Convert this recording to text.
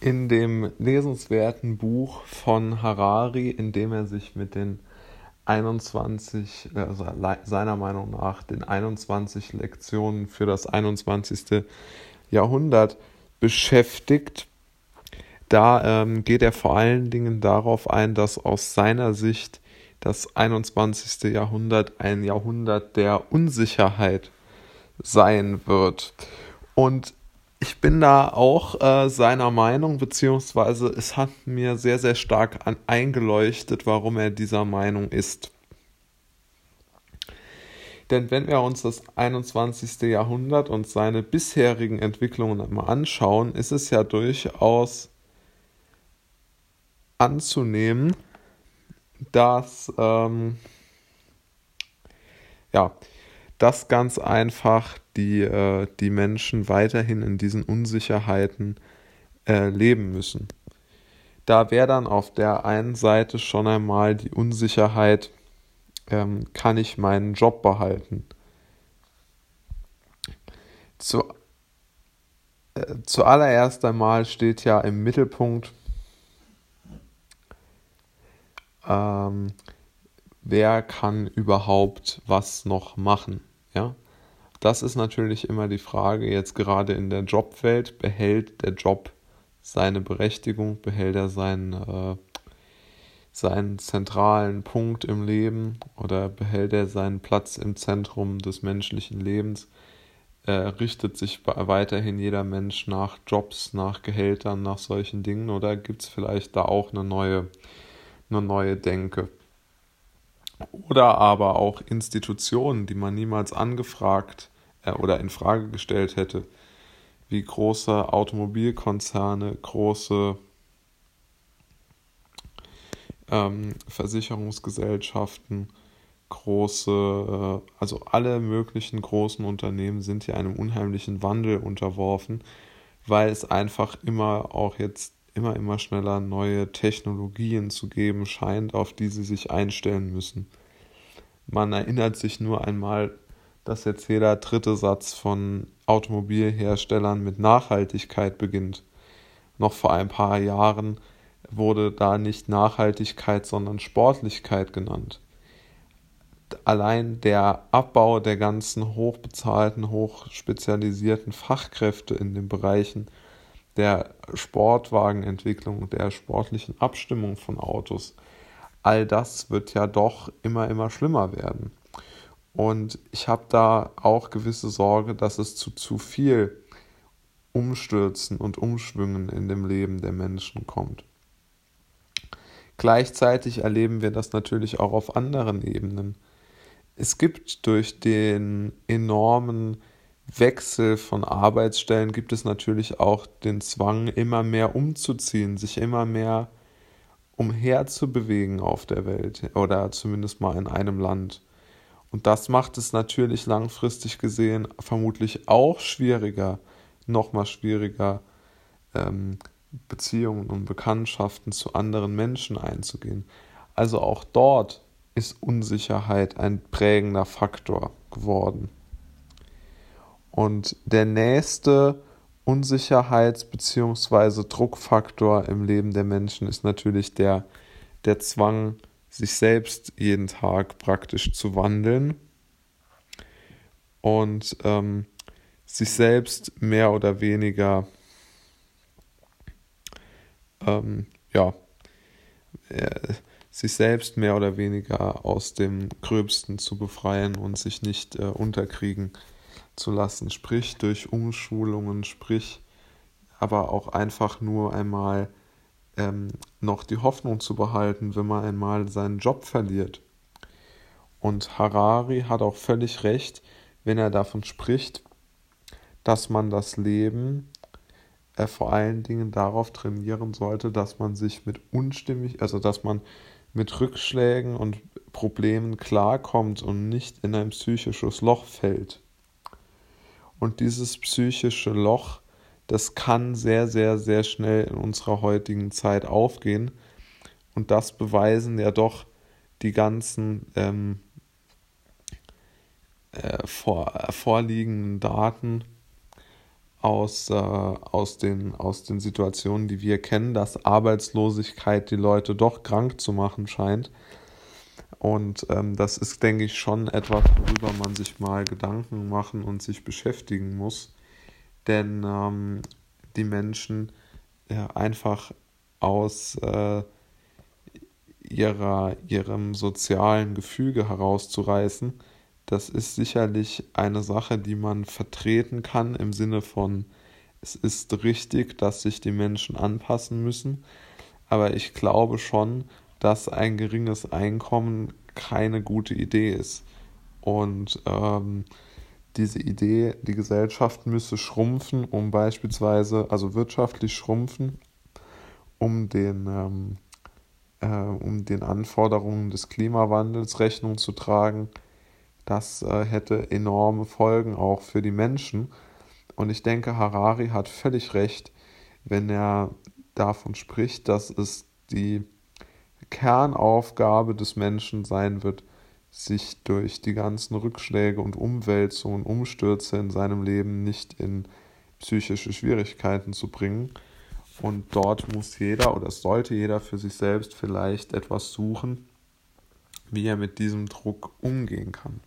in dem lesenswerten Buch von Harari, in dem er sich mit den 21, also seiner Meinung nach den 21 Lektionen für das 21. Jahrhundert beschäftigt. Da ähm, geht er vor allen Dingen darauf ein, dass aus seiner Sicht das 21. Jahrhundert ein Jahrhundert der Unsicherheit sein wird. Und ich bin da auch äh, seiner Meinung, beziehungsweise es hat mir sehr, sehr stark an, eingeleuchtet, warum er dieser Meinung ist. Denn wenn wir uns das 21. Jahrhundert und seine bisherigen Entwicklungen einmal anschauen, ist es ja durchaus anzunehmen, dass ähm, ja, dass ganz einfach die, äh, die Menschen weiterhin in diesen Unsicherheiten äh, leben müssen. Da wäre dann auf der einen Seite schon einmal die Unsicherheit, ähm, kann ich meinen Job behalten? Zu, äh, zuallererst einmal steht ja im Mittelpunkt, ähm, wer kann überhaupt was noch machen? Ja, das ist natürlich immer die Frage, jetzt gerade in der Jobwelt, behält der Job seine Berechtigung, behält er seinen, äh, seinen zentralen Punkt im Leben oder behält er seinen Platz im Zentrum des menschlichen Lebens? Äh, richtet sich weiterhin jeder Mensch nach Jobs, nach Gehältern, nach solchen Dingen oder gibt es vielleicht da auch eine neue, eine neue Denke? oder aber auch Institutionen, die man niemals angefragt äh, oder in Frage gestellt hätte, wie große Automobilkonzerne, große ähm, Versicherungsgesellschaften, große, äh, also alle möglichen großen Unternehmen sind ja einem unheimlichen Wandel unterworfen, weil es einfach immer auch jetzt immer, immer schneller neue Technologien zu geben scheint, auf die sie sich einstellen müssen. Man erinnert sich nur einmal, dass jetzt jeder dritte Satz von Automobilherstellern mit Nachhaltigkeit beginnt. Noch vor ein paar Jahren wurde da nicht Nachhaltigkeit, sondern Sportlichkeit genannt. Allein der Abbau der ganzen hochbezahlten, hochspezialisierten Fachkräfte in den Bereichen der Sportwagenentwicklung, der sportlichen Abstimmung von Autos, all das wird ja doch immer, immer schlimmer werden. Und ich habe da auch gewisse Sorge, dass es zu zu viel Umstürzen und Umschwüngen in dem Leben der Menschen kommt. Gleichzeitig erleben wir das natürlich auch auf anderen Ebenen. Es gibt durch den enormen Wechsel von Arbeitsstellen gibt es natürlich auch den Zwang, immer mehr umzuziehen, sich immer mehr umherzubewegen auf der Welt oder zumindest mal in einem Land. Und das macht es natürlich langfristig gesehen vermutlich auch schwieriger, nochmal schwieriger, ähm, Beziehungen und Bekanntschaften zu anderen Menschen einzugehen. Also auch dort ist Unsicherheit ein prägender Faktor geworden. Und der nächste Unsicherheits- bzw. Druckfaktor im Leben der Menschen ist natürlich der, der Zwang, sich selbst jeden Tag praktisch zu wandeln und ähm, sich selbst mehr oder weniger ähm, ja, äh, sich selbst mehr oder weniger aus dem Gröbsten zu befreien und sich nicht äh, unterkriegen zu lassen, sprich durch Umschulungen, sprich aber auch einfach nur einmal ähm, noch die Hoffnung zu behalten, wenn man einmal seinen Job verliert. Und Harari hat auch völlig recht, wenn er davon spricht, dass man das Leben äh, vor allen Dingen darauf trainieren sollte, dass man sich mit unstimmig, also dass man mit Rückschlägen und Problemen klarkommt und nicht in ein psychisches Loch fällt. Und dieses psychische Loch, das kann sehr, sehr, sehr schnell in unserer heutigen Zeit aufgehen. Und das beweisen ja doch die ganzen ähm, äh, vor, vorliegenden Daten aus, äh, aus, den, aus den Situationen, die wir kennen, dass Arbeitslosigkeit die Leute doch krank zu machen scheint. Und ähm, das ist, denke ich, schon etwas, worüber man sich mal Gedanken machen und sich beschäftigen muss. Denn ähm, die Menschen ja, einfach aus äh, ihrer, ihrem sozialen Gefüge herauszureißen, das ist sicherlich eine Sache, die man vertreten kann im Sinne von, es ist richtig, dass sich die Menschen anpassen müssen, aber ich glaube schon, dass ein geringes Einkommen keine gute Idee ist. Und ähm, diese Idee, die Gesellschaft müsse schrumpfen, um beispielsweise, also wirtschaftlich schrumpfen, um den, ähm, äh, um den Anforderungen des Klimawandels Rechnung zu tragen, das äh, hätte enorme Folgen auch für die Menschen. Und ich denke, Harari hat völlig recht, wenn er davon spricht, dass es die Kernaufgabe des Menschen sein wird, sich durch die ganzen Rückschläge und Umwälzungen, Umstürze in seinem Leben nicht in psychische Schwierigkeiten zu bringen. Und dort muss jeder oder sollte jeder für sich selbst vielleicht etwas suchen, wie er mit diesem Druck umgehen kann.